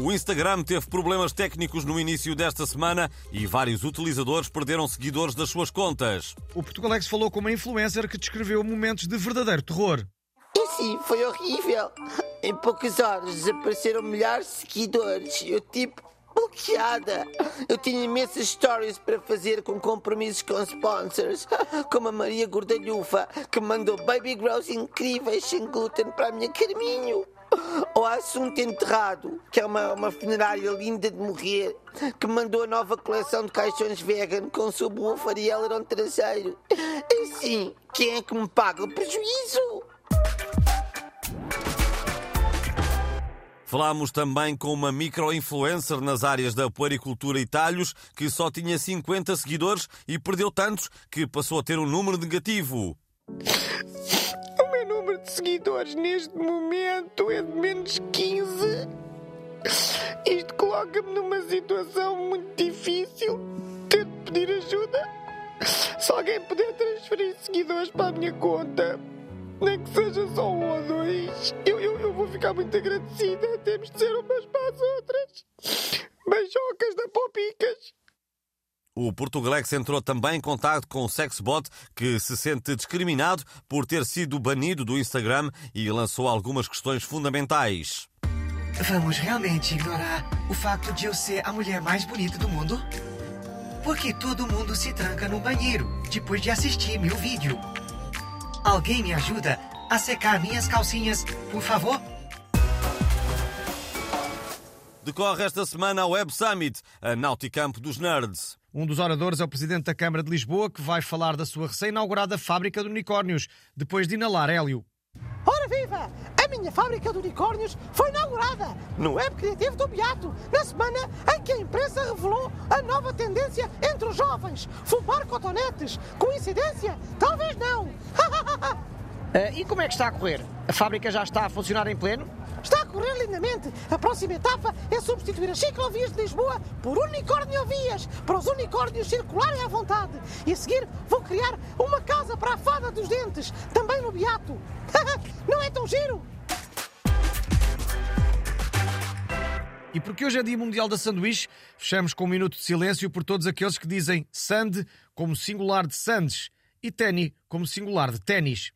O Instagram teve problemas técnicos no início desta semana e vários utilizadores perderam seguidores das suas contas. O Portugalex falou com uma influencer que descreveu momentos de verdadeiro terror. E sim, foi horrível. Em poucas horas desapareceram milhares de seguidores. Eu tipo bloqueada. Eu tinha imensas stories para fazer com compromissos com sponsors, como a Maria Gordalhufa, que mandou baby grows incríveis sem glúten para a minha Carminho. Assunto Enterrado, que é uma, uma funerária linda de morrer, que mandou a nova coleção de caixões vegan com subwoofer e aileron traseiro. E sim, quem é que me paga o prejuízo? Falámos também com uma micro-influencer nas áreas da puericultura e talhos que só tinha 50 seguidores e perdeu tantos que passou a ter um número negativo. Número de seguidores neste momento é de menos 15. Isto coloca-me numa situação muito difícil. De pedir ajuda. Se alguém puder transferir seguidores para a minha conta, nem que seja só um ou dois, eu, eu, eu vou ficar muito agradecida. Temos de ser umas para as outras. Beijocas da Popicas. O Portugalex entrou também em contato com o Sexbot, que se sente discriminado por ter sido banido do Instagram e lançou algumas questões fundamentais. Vamos realmente ignorar o facto de eu ser a mulher mais bonita do mundo? Porque todo mundo se tranca no banheiro depois de assistir meu vídeo. Alguém me ajuda a secar minhas calcinhas, por favor? Decorre esta semana a Web Summit, a Nauticamp dos Nerds. Um dos oradores é o presidente da Câmara de Lisboa, que vai falar da sua recém-inaugurada fábrica de unicórnios, depois de inalar hélio. Ora viva! A minha fábrica de unicórnios foi inaugurada no Web Criativo do Beato, na semana em que a imprensa revelou a nova tendência entre os jovens: fumar cotonetes. Coincidência? Talvez não. Uh, e como é que está a correr? A fábrica já está a funcionar em pleno? Está a correr lindamente. A próxima etapa é substituir as ciclovias de Lisboa por unicórnio-vias, para os unicórnios circularem à vontade. E a seguir vou criar uma casa para a fada dos dentes, também no Beato. Não é tão giro? E porque hoje é Dia Mundial da Sanduíche, fechamos com um minuto de silêncio por todos aqueles que dizem sand como singular de sandes e tenny como singular de ténis.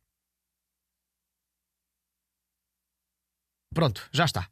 Pronto, já está.